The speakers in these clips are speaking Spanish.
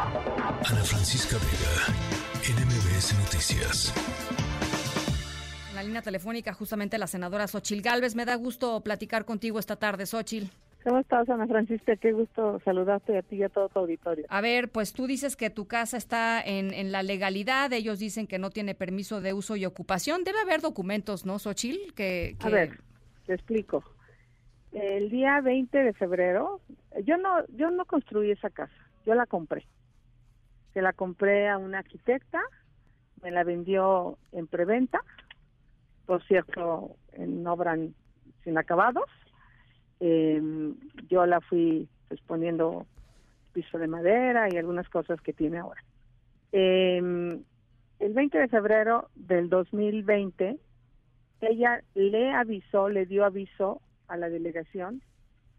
Ana Francisca Vega, NMBS Noticias. En la línea telefónica, justamente la senadora Xochil Gálvez. Me da gusto platicar contigo esta tarde, Xochil. ¿Cómo estás, Ana Francisca? Qué gusto saludarte a ti y a todo tu auditorio. A ver, pues tú dices que tu casa está en, en la legalidad, ellos dicen que no tiene permiso de uso y ocupación. Debe haber documentos, ¿no, Xochil? Que, A ver, te explico. El día 20 de febrero, yo no, yo no construí esa casa, yo la compré. Se la compré a una arquitecta, me la vendió en preventa, por cierto, en obra sin acabados eh, yo la fui pues, poniendo piso de madera y algunas cosas que tiene ahora. Eh, el 20 de febrero del 2020, ella le avisó, le dio aviso a la delegación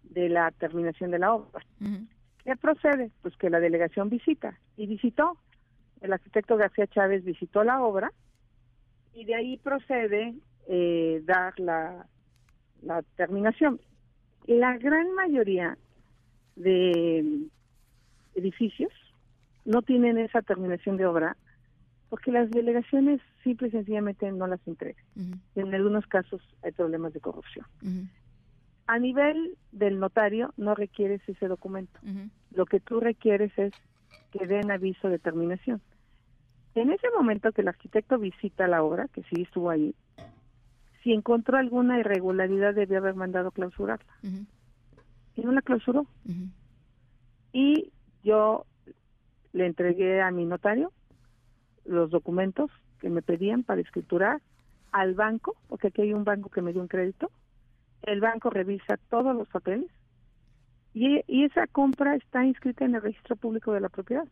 de la terminación de la obra. ¿Qué procede? Pues que la delegación visita y visitó. El arquitecto García Chávez visitó la obra y de ahí procede eh, dar la, la terminación la gran mayoría de edificios no tienen esa terminación de obra porque las delegaciones simple y sencillamente no las entregan. En algunos casos hay problemas de corrupción. A nivel del notario no requieres ese documento. Lo que tú requieres es que den aviso de terminación. En ese momento que el arquitecto visita la obra, que sí estuvo ahí, si encontró alguna irregularidad debió haber mandado clausurarla. Y no la clausuró. Y yo le entregué a mi notario los documentos que me pedían para escriturar al banco, porque aquí hay un banco que me dio un crédito. El banco revisa todos los papeles y, y esa compra está inscrita en el registro público de la propiedad.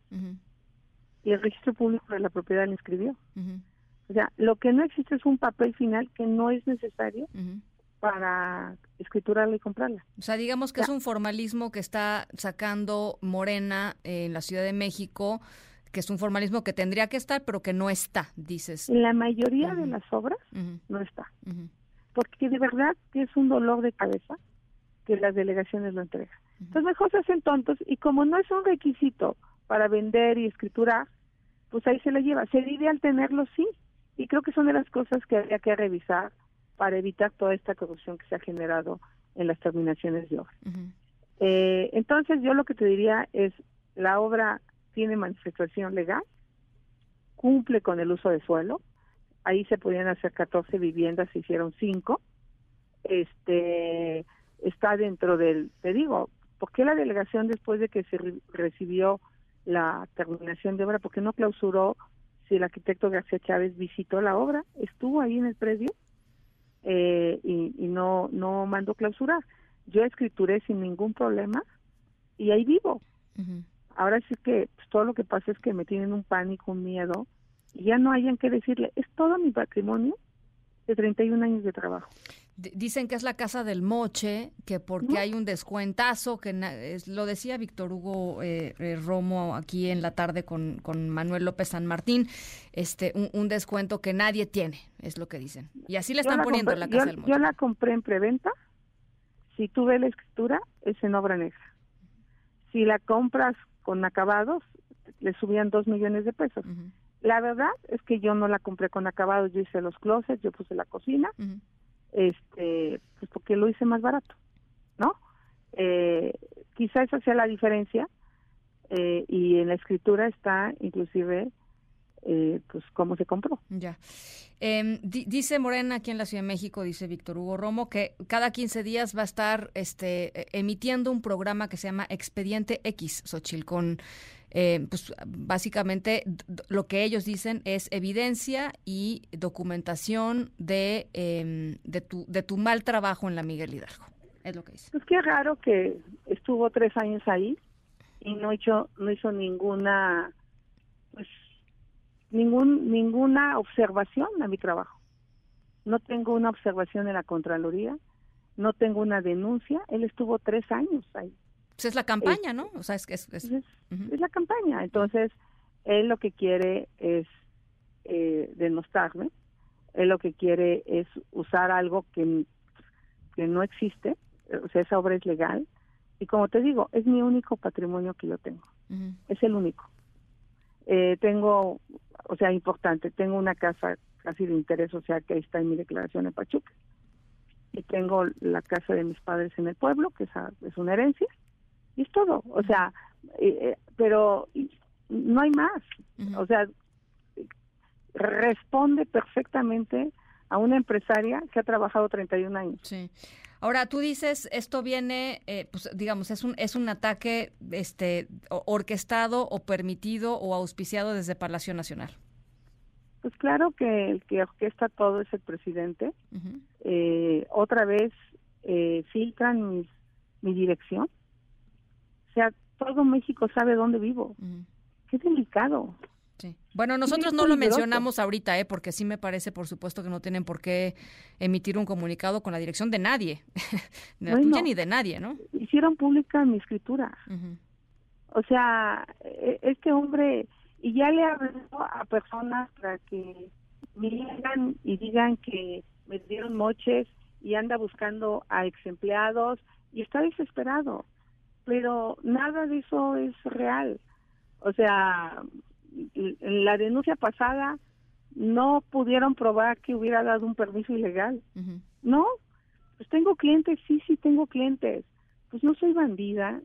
Y el registro público de la propiedad la inscribió. O sea, lo que no existe es un papel final que no es necesario para escriturarla y comprarla. O sea, digamos que es un formalismo que está sacando Morena en la Ciudad de México, que es un formalismo que tendría que estar, pero que no está, dices. En la mayoría de las obras no está. Porque de verdad que es un dolor de cabeza que las delegaciones lo entregan. Entonces mejor se hacen tontos y como no es un requisito para vender y escriturar, pues ahí se lo lleva. Se vive al tenerlo, sí, y creo que son de las cosas que habría que revisar para evitar toda esta corrupción que se ha generado en las terminaciones de obra. Eh, entonces yo lo que te diría es, la obra tiene manifestación legal, cumple con el uso de suelo, ahí se podían hacer 14 viviendas, se hicieron 5, este, está dentro del, te digo, ¿por qué la delegación después de que se recibió la terminación de obra, por qué no clausuró si el arquitecto García Chávez visitó la obra, estuvo ahí en el predio eh, y, no, no mandó clausurar. Yo escrituré sin ningún problema y ahí vivo. Ahora sí que pues, todo lo que pasa es que me tienen un pánico, un miedo y ya no hayan que decirle, es todo mi patrimonio de 31 años de trabajo. Dicen que es la casa del moche, que porque hay un descuentazo, que lo decía Víctor Hugo eh, eh, Romo aquí en la tarde con, con Manuel López San Martín, este un, descuento que nadie tiene, es lo que dicen. Y así le están poniendo en la casa del moche. Yo la compré en preventa, si tú ves la escritura, es en obra negra. Si la compras con acabados, le subían dos millones de pesos. La verdad es que yo no la compré con acabados, yo hice los closets, yo puse la cocina este, pues porque lo hice más barato, ¿no? Eh, quizá esa sea la diferencia eh, y en la escritura está inclusive eh, pues cómo se compró. Ya. Em, dice Morena aquí en la Ciudad de México, dice Víctor Hugo Romo, que cada 15 días va a estar este, emitiendo un programa que se llama Expediente X, Xochil, con eh, pues básicamente lo que ellos dicen es evidencia y documentación de, em, de, tu, de tu mal trabajo en la Miguel Hidalgo. Es lo que dice. Pues qué raro que estuvo tres años ahí y no hizo, no hizo ninguna, pues, ningún, ninguna observación a mi trabajo. No tengo una observación en la Contraloría, no tengo una denuncia. Él estuvo tres años ahí. Pues es la campaña, ¿no? O sea, es, es, es, es la campaña. Entonces, él lo que quiere es eh, demostrarme, él lo que quiere es usar algo que, que no existe, o sea, esa obra es legal, y como te digo, es mi único patrimonio que yo tengo, es el único. Eh, tengo, o sea, importante, tengo una casa casi de interés social que ahí está en mi declaración en Pachuca. Y tengo la casa de mis padres en el pueblo, que es, una herencia. Y es todo. O sea, eh, eh, pero no hay más. O sea, responde perfectamente a una empresaria que ha trabajado 31 años. Sí. Ahora, tú dices, esto viene, eh, pues digamos, es un, es un ataque este, orquestado o permitido o auspiciado desde Palacio Nacional. Pues claro que el que orquesta todo es el presidente. Eh, otra vez eh, filtran mi dirección. O sea, todo México sabe dónde vivo. Qué delicado. Bueno, nosotros no lo mencionamos ahorita, ¿eh? porque sí me parece, por supuesto, que no tienen por qué emitir un comunicado con la dirección de nadie, ni la tuya ni de nadie, ¿no? Hicieron pública mi escritura. O sea, e, este hombre, y ya le habló a personas para que me digan y digan que me dieron moches y anda buscando a ex empleados y está desesperado. Pero nada de eso es real. O sea, en la denuncia pasada no pudieron probar que hubiera dado un permiso ilegal. No, pues tengo clientes, sí, sí tengo clientes. Pues no soy bandida.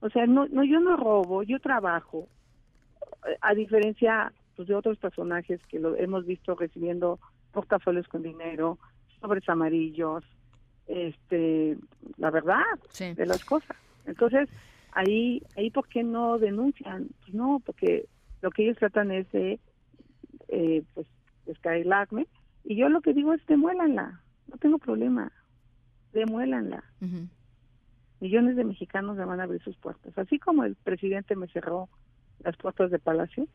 O sea, no, no yo no robo, yo trabajo. A diferencia pues, de otros personajes que lo hemos visto recibiendo portafolios con dinero, sobres amarillos, este, la verdad de las cosas. Entonces, ahí, ahí, ¿por qué no denuncian? Pues no, porque lo que ellos tratan es de eh, pues descarrilarme. Y yo lo que digo es demuélanla no tengo problema demuélanla. Millones de mexicanos me van a abrir sus puertas. Así como el presidente me cerró las puertas de palacio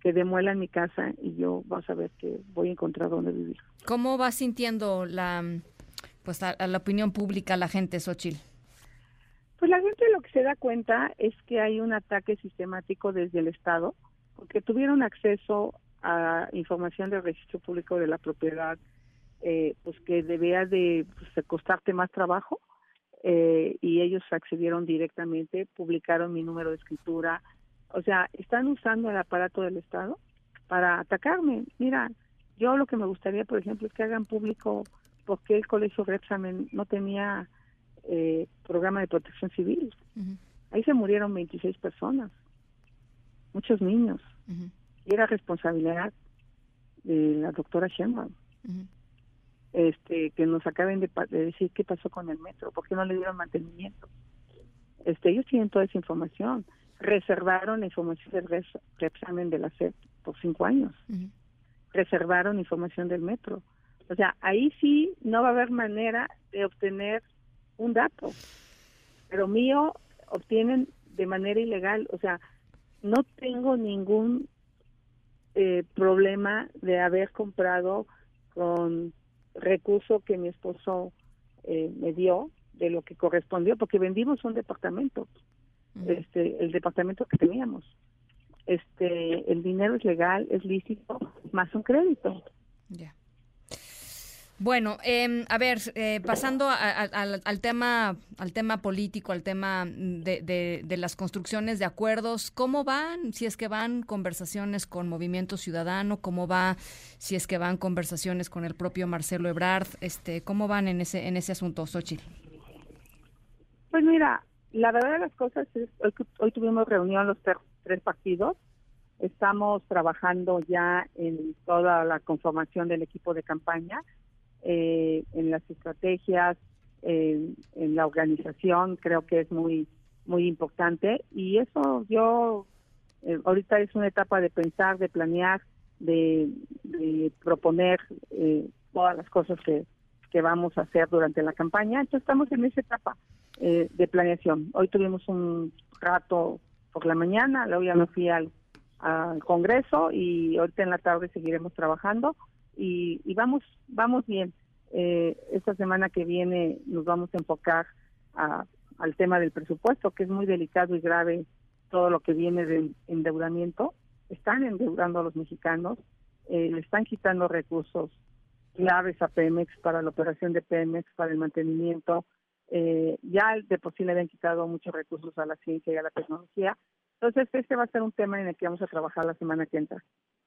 que demuelan mi casa y yo vas a ver que voy a encontrar dónde vivir. Cómo va sintiendo la pues a, la opinión pública la gente Xochitl pues la gente lo que se da cuenta es que hay un ataque sistemático desde el Estado, porque tuvieron acceso a información del registro público de la propiedad, eh, pues que debía de pues, costarte más trabajo, eh, y ellos accedieron directamente, publicaron mi número de escritura, o sea, están usando el aparato del Estado para atacarme. Mira, yo lo que me gustaría, por ejemplo, es que hagan público por qué el colegio Repsamen no tenía eh, programa de protección civil. Ahí se murieron 26 personas, muchos niños. Y era responsabilidad de la doctora Sheinbaum. Este, que nos acaben de, decir qué pasó con el metro, por qué no le dieron mantenimiento. Este, ellos tienen toda esa información. Reservaron la información del examen de la SEP por cinco años. Reservaron información del metro. O sea, ahí sí no va a haber manera de obtener un dato, pero mío obtienen de manera ilegal, o sea, no tengo ningún eh, problema de haber comprado con recurso que mi esposo eh, me dio de lo que correspondió, porque vendimos un departamento, este, el departamento que teníamos. Este, el dinero es legal, es lícito, más un crédito. Ya. Bueno, eh, a ver, eh, pasando al tema, al tema político, al tema de, de, las construcciones de acuerdos, ¿cómo van? Si es que van conversaciones con Movimiento Ciudadano, ¿cómo va? Si es que van conversaciones con el propio Marcelo Ebrard, este, ¿cómo van en ese en ese asunto, Xochitl? Pues mira, la verdad de las cosas es hoy, hoy tuvimos reunión los tres partidos, estamos trabajando ya en toda la conformación del equipo de campaña eh, en las estrategias, en la organización, creo que es muy muy importante y eso yo eh, ahorita es una etapa de pensar, de planear, de, proponer eh, todas las cosas que, que vamos a hacer durante la campaña. Entonces estamos en esa etapa de planeación. Hoy tuvimos un rato por la mañana, luego ya me fui al Congreso y ahorita en la tarde seguiremos trabajando y, vamos vamos bien. Eh, esta semana que viene nos vamos a enfocar al tema del presupuesto, que es muy delicado y grave todo lo que viene del endeudamiento. Están endeudando a los mexicanos, eh, le están quitando recursos claves a Pemex para la operación de Pemex, para el mantenimiento. Eh, ya de por sí le habían quitado muchos recursos a la ciencia y a la tecnología Entonces, este va a ser un tema en el que vamos a trabajar la semana que entra,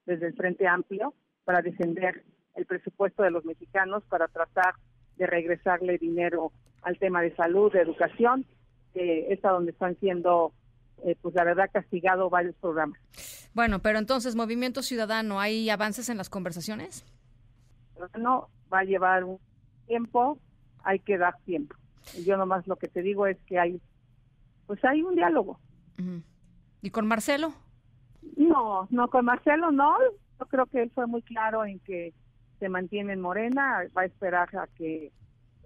desde el Frente Amplio, para defender el presupuesto de los mexicanos, para tratar de regresarle dinero al tema de salud, de educación, que es a donde están siendo, eh, pues la verdad, castigados varios programas. Bueno, pero entonces, Movimiento Ciudadano, ¿hay avances en las conversaciones? No, va a llevar un tiempo, hay que dar tiempo. Yo nomás lo que te digo es que hay, pues hay un diálogo. ¿Y con Marcelo? No, no, con Marcelo no. Yo creo que él fue muy claro en que se mantiene en Morena, va a esperar a que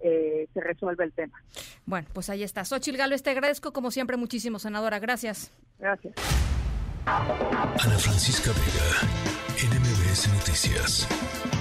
eh, se resuelva el tema. Bueno, pues ahí está. Xochil Galo, te agradezco como siempre muchísimo, senadora. Gracias. Gracias. Ana Francisca Vega, NMBS Noticias.